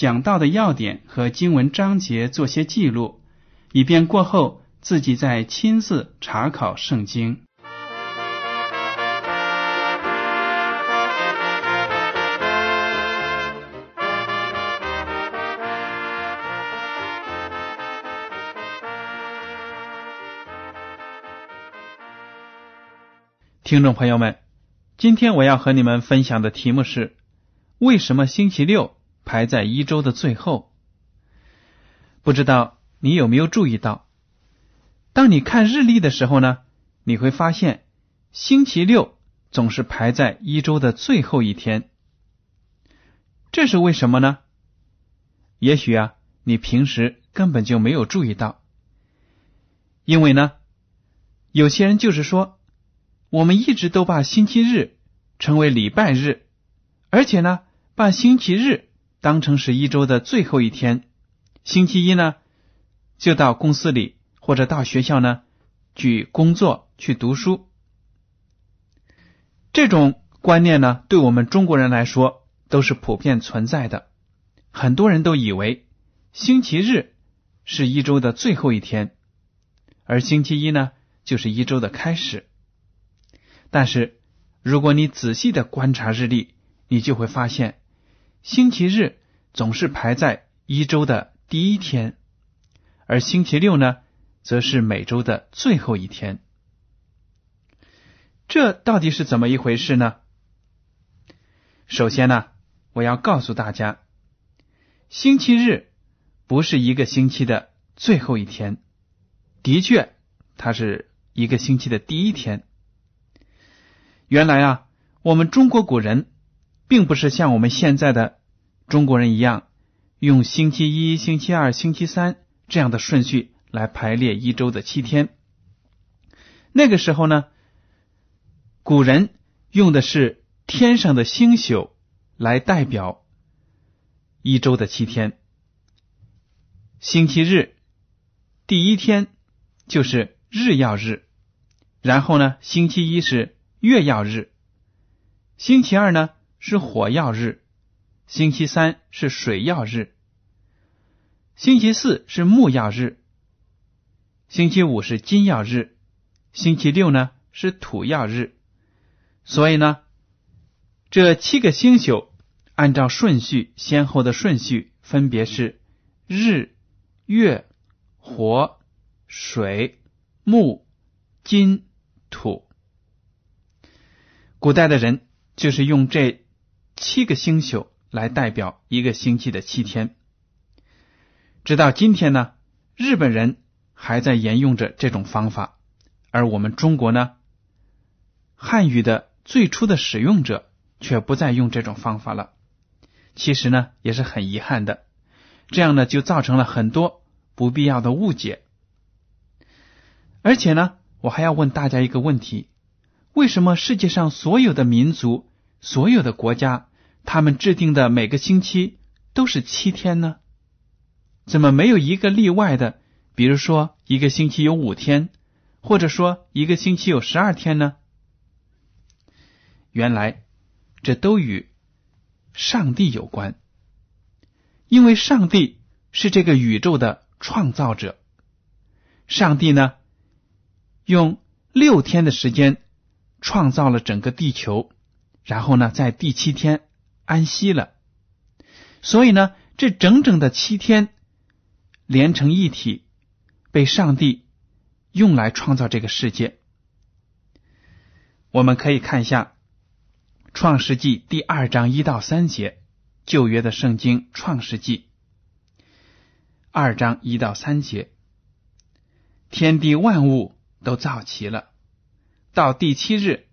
讲到的要点和经文章节做些记录，以便过后自己再亲自查考圣经。听众朋友们，今天我要和你们分享的题目是：为什么星期六排在一周的最后？不知道你有没有注意到，当你看日历的时候呢，你会发现星期六总是排在一周的最后一天。这是为什么呢？也许啊，你平时根本就没有注意到，因为呢，有些人就是说。我们一直都把星期日称为礼拜日，而且呢，把星期日当成是一周的最后一天。星期一呢，就到公司里或者到学校呢去工作、去读书。这种观念呢，对我们中国人来说都是普遍存在的。很多人都以为星期日是一周的最后一天，而星期一呢，就是一周的开始。但是，如果你仔细的观察日历，你就会发现，星期日总是排在一周的第一天，而星期六呢，则是每周的最后一天。这到底是怎么一回事呢？首先呢，我要告诉大家，星期日不是一个星期的最后一天，的确，它是一个星期的第一天。原来啊，我们中国古人并不是像我们现在的中国人一样，用星期一、星期二、星期三这样的顺序来排列一周的七天。那个时候呢，古人用的是天上的星宿来代表一周的七天。星期日第一天就是日曜日，然后呢，星期一是。月曜日，星期二呢是火曜日，星期三是水曜日，星期四是木曜日，星期五是金曜日，星期六呢是土曜日。所以呢，这七个星宿按照顺序先后的顺序分别是日、月、火、水、木、金、土。古代的人就是用这七个星宿来代表一个星期的七天，直到今天呢，日本人还在沿用着这种方法，而我们中国呢，汉语的最初的使用者却不再用这种方法了。其实呢，也是很遗憾的，这样呢就造成了很多不必要的误解。而且呢，我还要问大家一个问题。为什么世界上所有的民族、所有的国家，他们制定的每个星期都是七天呢？怎么没有一个例外的？比如说，一个星期有五天，或者说一个星期有十二天呢？原来，这都与上帝有关，因为上帝是这个宇宙的创造者。上帝呢，用六天的时间。创造了整个地球，然后呢，在第七天安息了。所以呢，这整整的七天连成一体，被上帝用来创造这个世界。我们可以看一下《创世纪》第二章一到三节，旧约的圣经《创世纪》二章一到三节，天地万物都造齐了，到第七日，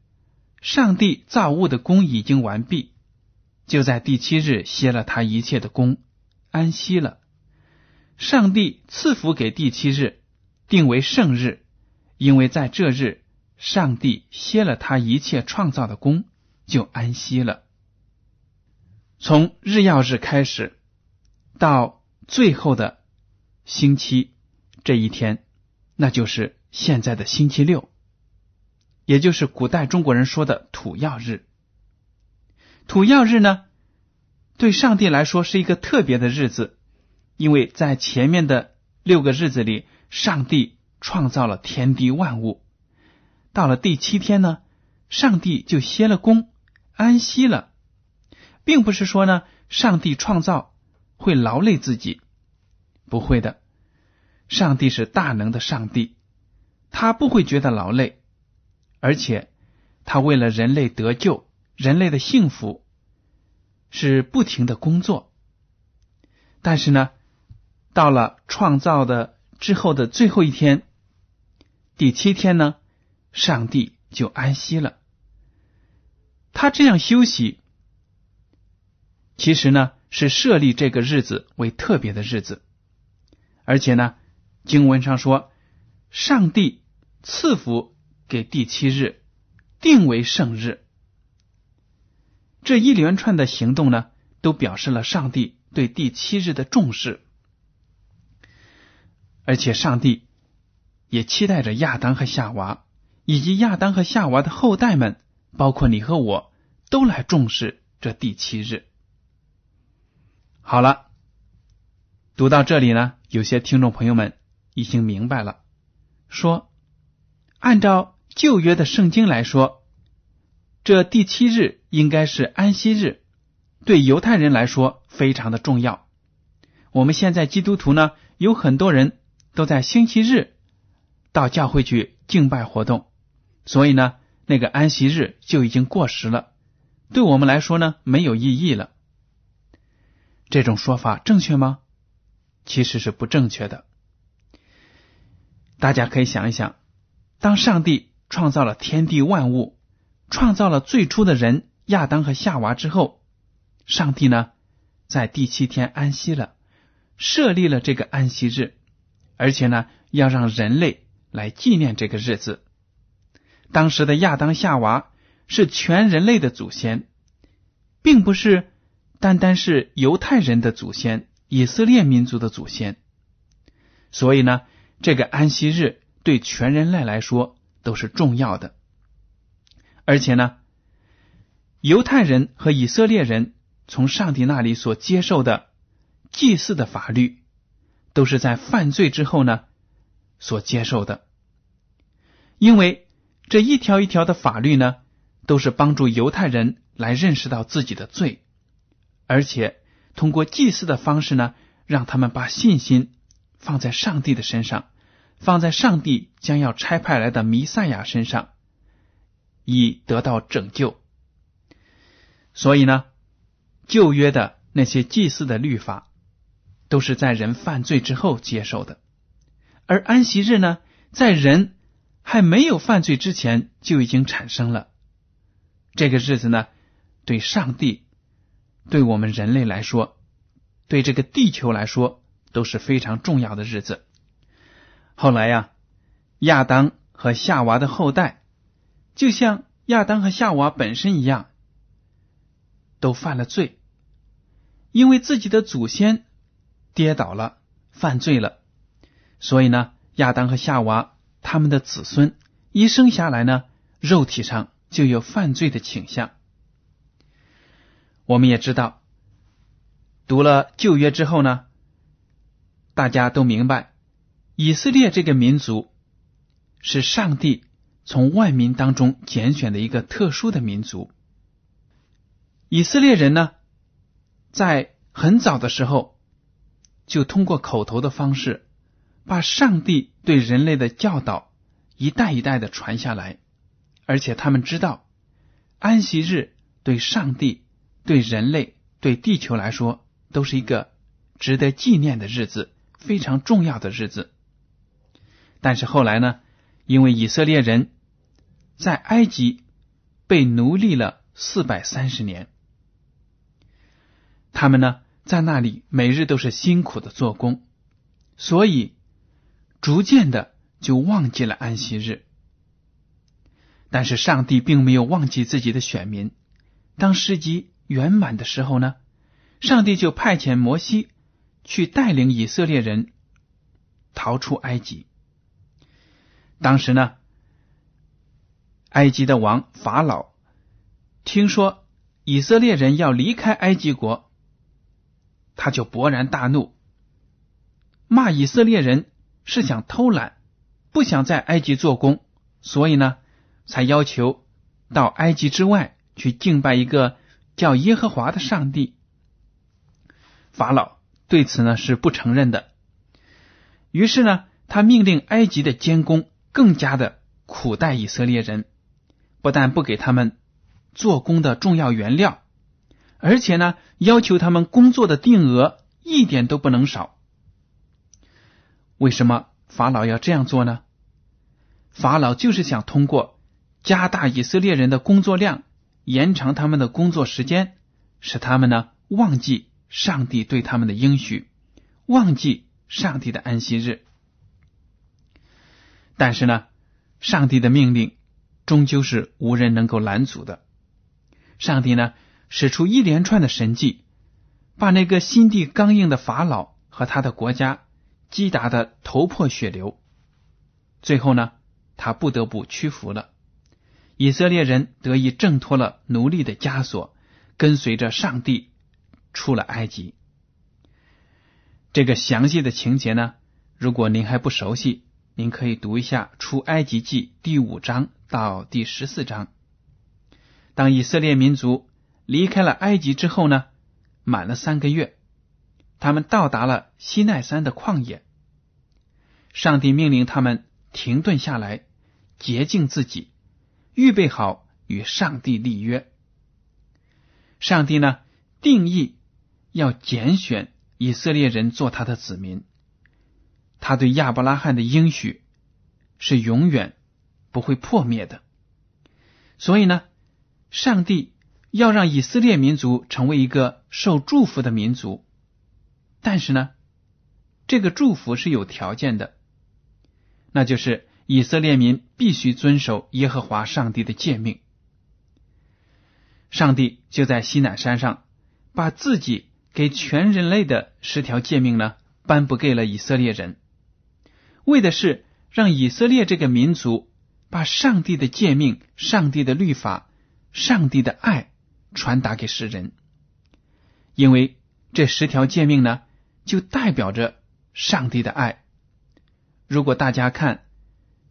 上帝造物的功已经完毕，就在第七日歇了他一切的功。安息了，上帝赐福给第七日，定为圣日，因为在这日，上帝歇了他一切创造的功，就安息了。从日曜日开始，到最后的星期这一天，那就是现在的星期六，也就是古代中国人说的土曜日。土曜日呢？对上帝来说是一个特别的日子，因为在前面的六个日子里，上帝创造了天地万物。到了第七天呢，上帝就歇了工，安息了，并不是说呢，上帝创造会劳累自己，不会的。上帝是大能的上帝，他不会觉得劳累，而且他为了人类得救、人类的幸福。是不停的工作，但是呢，到了创造的之后的最后一天，第七天呢，上帝就安息了。他这样休息，其实呢是设立这个日子为特别的日子，而且呢，经文上说，上帝赐福给第七日，定为圣日。这一连串的行动呢，都表示了上帝对第七日的重视，而且上帝也期待着亚当和夏娃，以及亚当和夏娃的后代们，包括你和我，都来重视这第七日。好了，读到这里呢，有些听众朋友们已经明白了，说按照旧约的圣经来说。这第七日应该是安息日，对犹太人来说非常的重要。我们现在基督徒呢，有很多人都在星期日到教会去敬拜活动，所以呢，那个安息日就已经过时了，对我们来说呢，没有意义了。这种说法正确吗？其实是不正确的。大家可以想一想，当上帝创造了天地万物。创造了最初的人亚当和夏娃之后，上帝呢在第七天安息了，设立了这个安息日，而且呢要让人类来纪念这个日子。当时的亚当夏娃是全人类的祖先，并不是单单是犹太人的祖先、以色列民族的祖先，所以呢这个安息日对全人类来说都是重要的。而且呢，犹太人和以色列人从上帝那里所接受的祭祀的法律，都是在犯罪之后呢所接受的。因为这一条一条的法律呢，都是帮助犹太人来认识到自己的罪，而且通过祭祀的方式呢，让他们把信心放在上帝的身上，放在上帝将要差派来的弥赛亚身上。以得到拯救，所以呢，旧约的那些祭祀的律法，都是在人犯罪之后接受的；而安息日呢，在人还没有犯罪之前就已经产生了。这个日子呢，对上帝、对我们人类来说，对这个地球来说都是非常重要的日子。后来呀，亚当和夏娃的后代。就像亚当和夏娃本身一样，都犯了罪，因为自己的祖先跌倒了、犯罪了，所以呢，亚当和夏娃他们的子孙一生下来呢，肉体上就有犯罪的倾向。我们也知道，读了旧约之后呢，大家都明白，以色列这个民族是上帝。从万民当中拣选的一个特殊的民族，以色列人呢，在很早的时候就通过口头的方式，把上帝对人类的教导一代一代的传下来，而且他们知道安息日对上帝、对人类、对地球来说都是一个值得纪念的日子，非常重要的日子。但是后来呢，因为以色列人在埃及被奴隶了四百三十年，他们呢在那里每日都是辛苦的做工，所以逐渐的就忘记了安息日。但是上帝并没有忘记自己的选民。当时机圆满的时候呢，上帝就派遣摩西去带领以色列人逃出埃及。当时呢，埃及的王法老听说以色列人要离开埃及国，他就勃然大怒，骂以色列人是想偷懒，不想在埃及做工，所以呢，才要求到埃及之外去敬拜一个叫耶和华的上帝。法老对此呢是不承认的，于是呢，他命令埃及的监工。更加的苦待以色列人，不但不给他们做工的重要原料，而且呢，要求他们工作的定额一点都不能少。为什么法老要这样做呢？法老就是想通过加大以色列人的工作量，延长他们的工作时间，使他们呢忘记上帝对他们的应许，忘记上帝的安息日。但是呢，上帝的命令终究是无人能够拦阻的。上帝呢，使出一连串的神迹，把那个心地刚硬的法老和他的国家击打的头破血流。最后呢，他不得不屈服了。以色列人得以挣脱了奴隶的枷锁，跟随着上帝出了埃及。这个详细的情节呢，如果您还不熟悉。您可以读一下《出埃及记》第五章到第十四章。当以色列民族离开了埃及之后呢，满了三个月，他们到达了西奈山的旷野。上帝命令他们停顿下来，洁净自己，预备好与上帝立约。上帝呢，定义要拣选以色列人做他的子民。他对亚伯拉罕的应许是永远不会破灭的，所以呢，上帝要让以色列民族成为一个受祝福的民族，但是呢，这个祝福是有条件的，那就是以色列民必须遵守耶和华上帝的诫命。上帝就在西乃山上把自己给全人类的十条诫命呢颁布给了以色列人。为的是让以色列这个民族把上帝的诫命、上帝的律法、上帝的爱传达给世人，因为这十条诫命呢，就代表着上帝的爱。如果大家看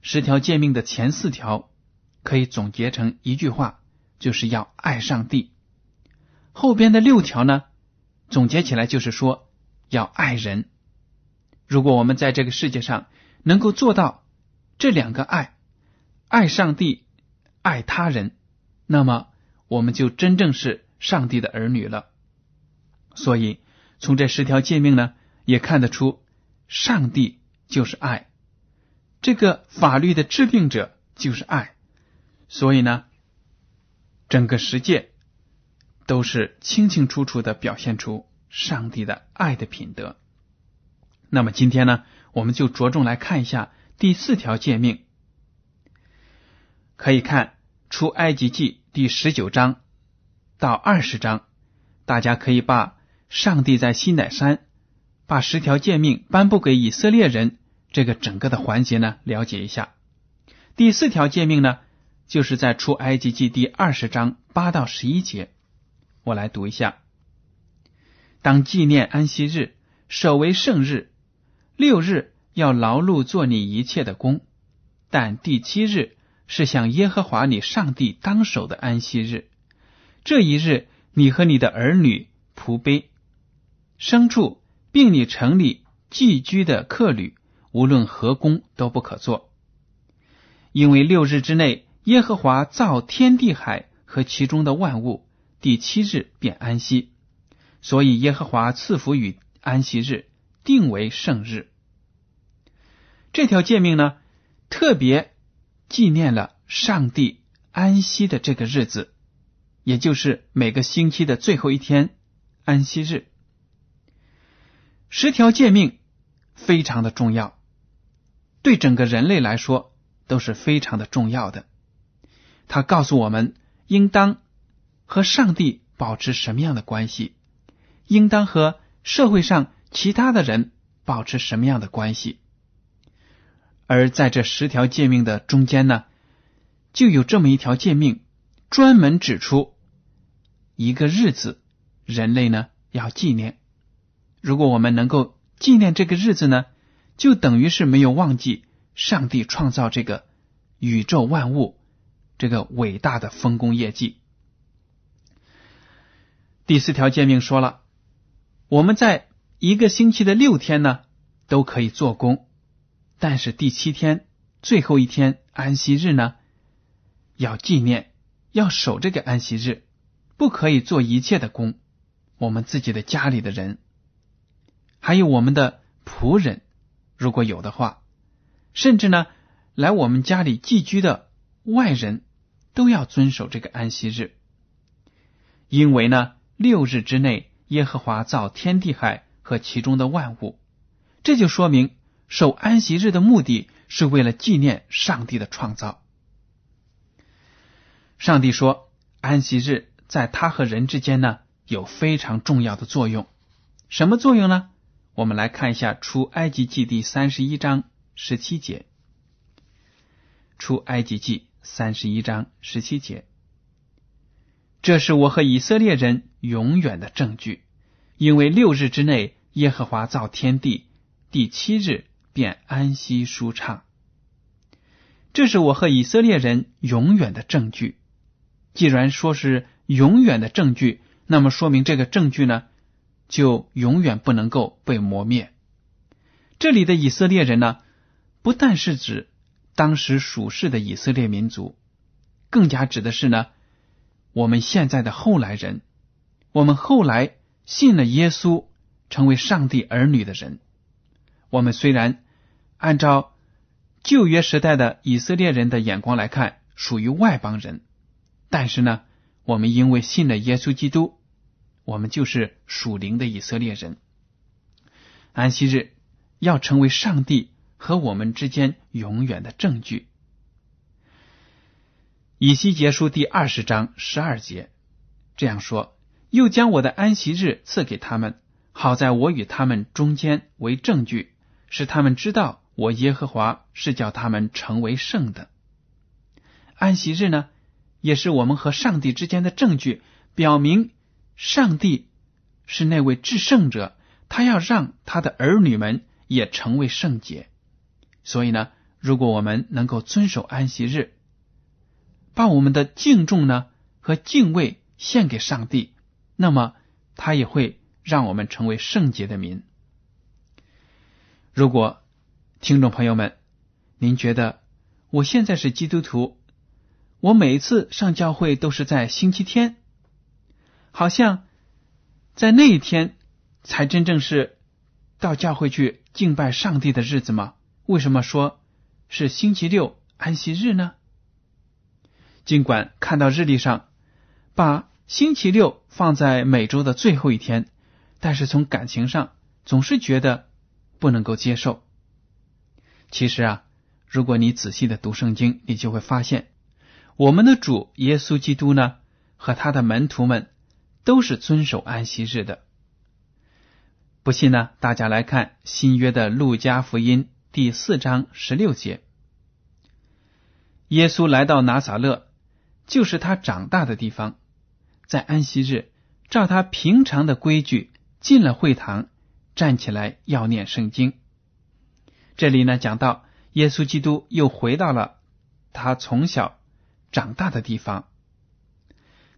十条诫命的前四条，可以总结成一句话，就是要爱上帝；后边的六条呢，总结起来就是说要爱人。如果我们在这个世界上，能够做到这两个爱，爱上帝，爱他人，那么我们就真正是上帝的儿女了。所以，从这十条诫命呢，也看得出，上帝就是爱，这个法律的制定者就是爱。所以呢，整个世界都是清清楚楚的表现出上帝的爱的品德。那么今天呢？我们就着重来看一下第四条诫命，可以看出埃及记第十九章到二十章，大家可以把上帝在西乃山把十条诫命颁布给以色列人这个整个的环节呢了解一下。第四条诫命呢，就是在出埃及记第二十章八到十一节，我来读一下：当纪念安息日，守为圣日。六日要劳碌做你一切的工，但第七日是向耶和华你上帝当守的安息日。这一日，你和你的儿女、仆婢、牲畜，并你城里寄居的客旅，无论何工都不可做，因为六日之内，耶和华造天地海和其中的万物，第七日便安息，所以耶和华赐福与安息日，定为圣日。这条诫命呢，特别纪念了上帝安息的这个日子，也就是每个星期的最后一天，安息日。十条诫命非常的重要，对整个人类来说都是非常的重要的。他告诉我们，应当和上帝保持什么样的关系，应当和社会上其他的人保持什么样的关系。而在这十条诫命的中间呢，就有这么一条诫命，专门指出一个日子，人类呢要纪念。如果我们能够纪念这个日子呢，就等于是没有忘记上帝创造这个宇宙万物这个伟大的丰功业绩。第四条诫命说了，我们在一个星期的六天呢都可以做工，但是第七天最后一天安息日呢，要纪念，要守这个安息日，不可以做一切的工。我们自己的家里的人。还有我们的仆人，如果有的话，甚至呢，来我们家里寄居的外人，都要遵守这个安息日。因为呢，六日之内，耶和华造天地海和其中的万物，这就说明守安息日的目的是为了纪念上帝的创造。上帝说，安息日在他和人之间呢，有非常重要的作用。什么作用呢？我们来看一下《出埃及记》第三十一章十七节，《出埃及记》三十一章十七节，这是我和以色列人永远的证据，因为六日之内，耶和华造天地，第七日便安息舒畅。这是我和以色列人永远的证据。既然说是永远的证据，那么说明这个证据呢？就永远不能够被磨灭。这里的以色列人呢，不但是指当时属世的以色列民族，更加指的是呢，我们现在的后来人，我们后来信了耶稣，成为上帝儿女的人。我们虽然按照旧约时代的以色列人的眼光来看，属于外邦人，但是呢，我们因为信了耶稣基督。我们就是属灵的以色列人。安息日要成为上帝和我们之间永远的证据。以西结书第二十章十二节这样说：“又将我的安息日赐给他们，好在我与他们中间为证据，使他们知道我耶和华是叫他们成为圣的。”安息日呢，也是我们和上帝之间的证据，表明。上帝是那位至圣者，他要让他的儿女们也成为圣洁。所以呢，如果我们能够遵守安息日，把我们的敬重呢和敬畏献给上帝，那么他也会让我们成为圣洁的民。如果听众朋友们，您觉得我现在是基督徒，我每次上教会都是在星期天。好像在那一天才真正是到教会去敬拜上帝的日子吗？为什么说是星期六安息日呢？尽管看到日历上把星期六放在每周的最后一天，但是从感情上总是觉得不能够接受。其实啊，如果你仔细的读圣经，你就会发现，我们的主耶稣基督呢和他的门徒们。都是遵守安息日的。不信呢？大家来看新约的路加福音第四章十六节。耶稣来到拿撒勒，就是他长大的地方，在安息日，照他平常的规矩进了会堂，站起来要念圣经。这里呢，讲到耶稣基督又回到了他从小长大的地方，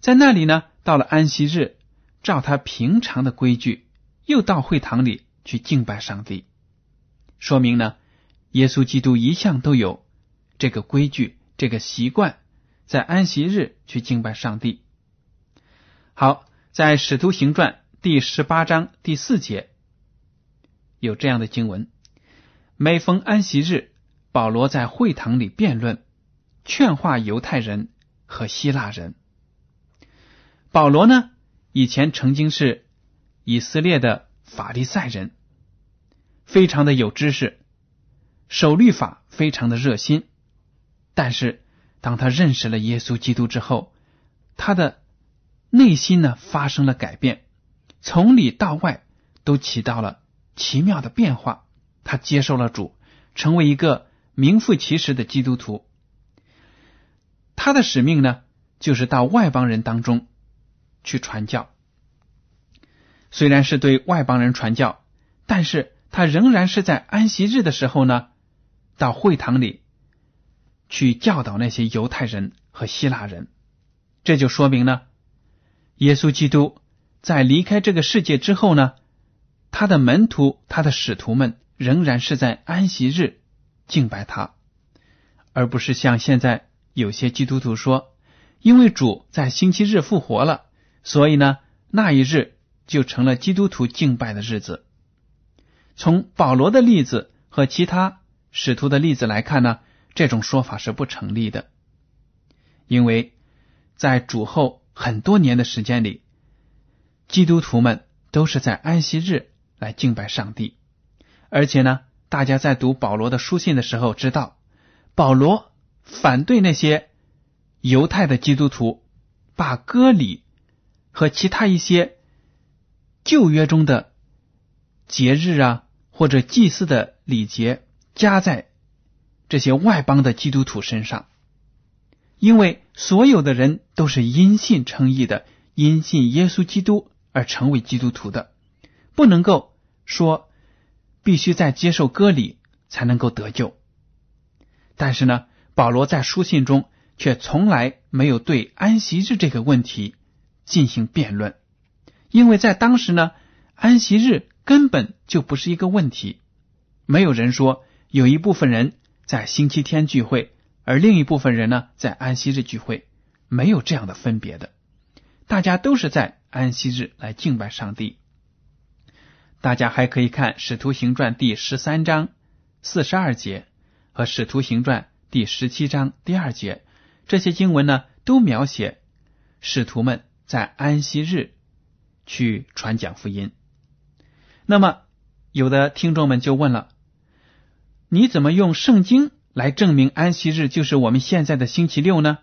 在那里呢。到了安息日，照他平常的规矩，又到会堂里去敬拜上帝。说明呢，耶稣基督一向都有这个规矩、这个习惯，在安息日去敬拜上帝。好，在《使徒行传》第十八章第四节有这样的经文：每逢安息日，保罗在会堂里辩论，劝化犹太人和希腊人。保罗呢，以前曾经是以色列的法利赛人，非常的有知识，守律法非常的热心。但是，当他认识了耶稣基督之后，他的内心呢发生了改变，从里到外都起到了奇妙的变化。他接受了主，成为一个名副其实的基督徒。他的使命呢，就是到外邦人当中。去传教，虽然是对外邦人传教，但是他仍然是在安息日的时候呢，到会堂里去教导那些犹太人和希腊人。这就说明呢，耶稣基督在离开这个世界之后呢，他的门徒、他的使徒们仍然是在安息日敬拜他，而不是像现在有些基督徒说，因为主在星期日复活了。所以呢，那一日就成了基督徒敬拜的日子。从保罗的例子和其他使徒的例子来看呢，这种说法是不成立的。因为在主后很多年的时间里，基督徒们都是在安息日来敬拜上帝。而且呢，大家在读保罗的书信的时候，知道保罗反对那些犹太的基督徒把割礼。和其他一些旧约中的节日啊，或者祭祀的礼节，加在这些外邦的基督徒身上，因为所有的人都是因信称义的，因信耶稣基督而成为基督徒的，不能够说必须在接受割礼才能够得救。但是呢，保罗在书信中却从来没有对安息日这个问题。进行辩论，因为在当时呢，安息日根本就不是一个问题。没有人说有一部分人在星期天聚会，而另一部分人呢在安息日聚会，没有这样的分别的。大家都是在安息日来敬拜上帝。大家还可以看《使徒行传》第十三章四十二节和《使徒行传》第十七章第二节，这些经文呢都描写使徒们。在安息日去传讲福音，那么有的听众们就问了：你怎么用圣经来证明安息日就是我们现在的星期六呢？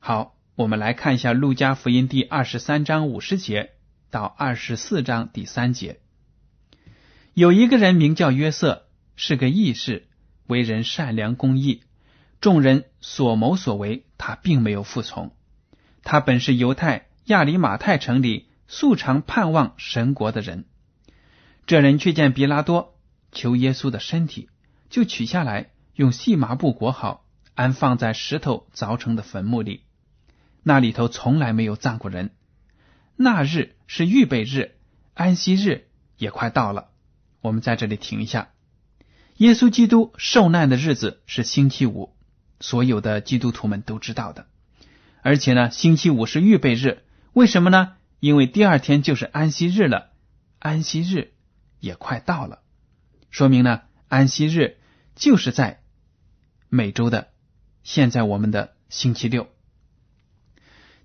好，我们来看一下《路加福音》第二十三章五十节到二十四章第三节。有一个人名叫约瑟，是个义士，为人善良公义，众人所谋所为，他并没有服从。他本是犹太亚里马泰城里素常盼望神国的人，这人去见比拉多求耶稣的身体，就取下来用细麻布裹好，安放在石头凿成的坟墓里。那里头从来没有葬过人。那日是预备日，安息日也快到了。我们在这里停一下。耶稣基督受难的日子是星期五，所有的基督徒们都知道的。而且呢，星期五是预备日，为什么呢？因为第二天就是安息日了，安息日也快到了，说明呢，安息日就是在每周的现在我们的星期六。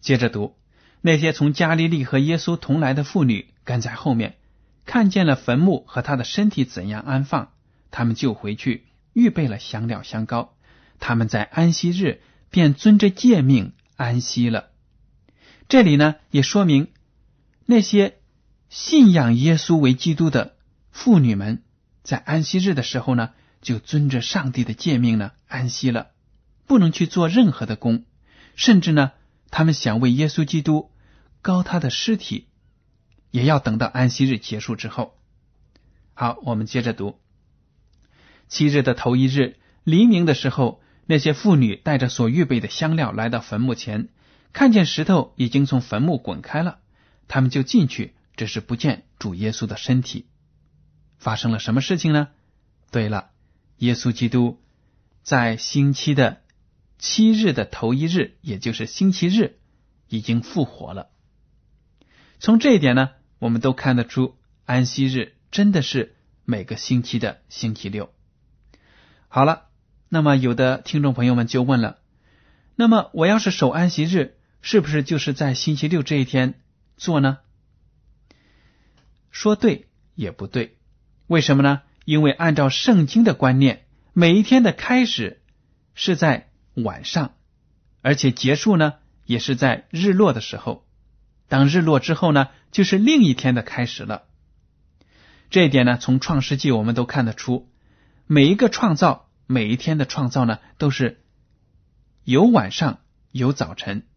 接着读，那些从加利利和耶稣同来的妇女跟在后面，看见了坟墓和他的身体怎样安放，他们就回去预备了香料香膏，他们在安息日便遵着诫命。安息了。这里呢，也说明那些信仰耶稣为基督的妇女们，在安息日的时候呢，就遵着上帝的诫命呢安息了，不能去做任何的工，甚至呢，他们想为耶稣基督高他的尸体，也要等到安息日结束之后。好，我们接着读七日的头一日黎明的时候。那些妇女带着所预备的香料来到坟墓前，看见石头已经从坟墓滚开了，他们就进去，只是不见主耶稣的身体。发生了什么事情呢？对了，耶稣基督在星期的七日的头一日，也就是星期日，已经复活了。从这一点呢，我们都看得出，安息日真的是每个星期的星期六。好了，那么有的听众朋友们就问了：那么我要是守安息日，是不是就是在星期六这一天做呢？说对也不对，为什么呢？因为按照圣经的观念，每一天的开始是在晚上，而且结束呢也是在日落的时候。当日落之后呢，就是另一天的开始了。这一点呢，从创世纪我们都看得出，每一个创造，每一天的创造呢，都是有晚上有早晨。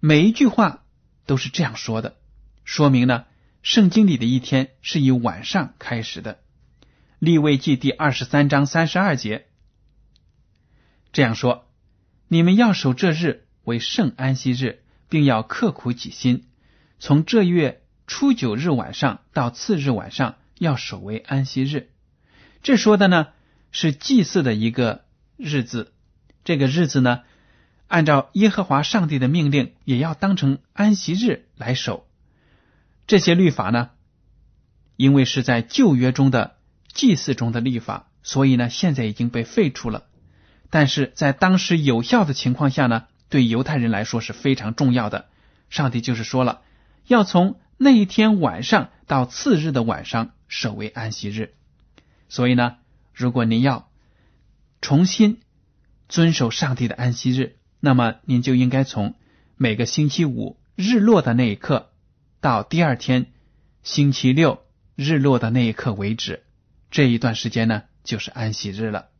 每一句话都是这样说的，说明呢，圣经里的一天是以晚上开始的。立位记第二十三章三十二节这样说：“你们要守这日为圣安息日。”并要刻苦己心，从这月初九日晚上到次日晚上要守为安息日。这说的呢是祭祀的一个日子，这个日子呢按照耶和华上帝的命令，也要当成安息日来守。这些律法呢，因为是在旧约中的祭祀中的律法，所以呢现在已经被废除了。但是在当时有效的情况下呢。对犹太人来说是非常重要的。上帝就是说了，要从那一天晚上到次日的晚上守为安息日。所以呢，如果您要重新遵守上帝的安息日，那么您就应该从每个星期五日落的那一刻到第二天星期六日落的那一刻为止，这一段时间呢就是安息日了。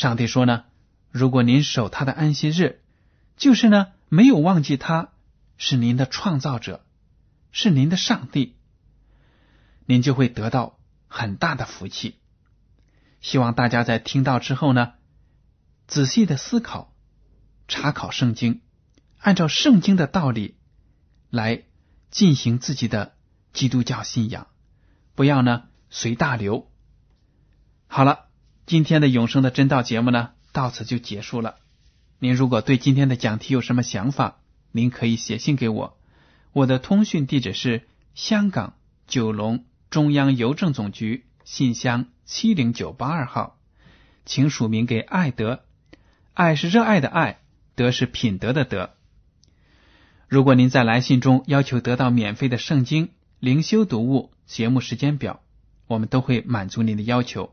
上帝说呢，如果您守他的安息日，就是呢，没有忘记他是您的创造者，是您的上帝，您就会得到很大的福气。希望大家在听到之后呢，仔细的思考、查考圣经，按照圣经的道理来进行自己的基督教信仰，不要呢随大流。好了，今天的永生的真道节目呢，到此就结束了。您如果对今天的讲题有什么想法，您可以写信给我。我的通讯地址是香港九龙中央邮政总局信箱七零九八二号，请署名给爱德。爱是热爱的爱，德是品德的德。如果您在来信中要求得到免费的圣经灵修读物、节目时间表，我们都会满足您的要求。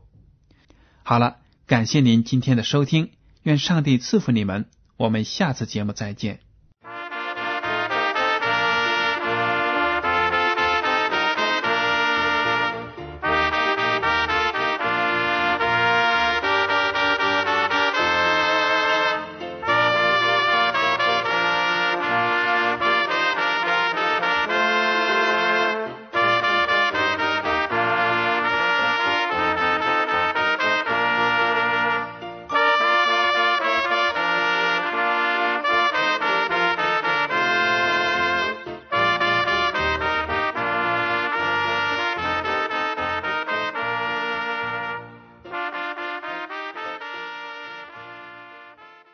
好了，感谢您今天的收听。愿上帝赐福你们，我们下次节目再见。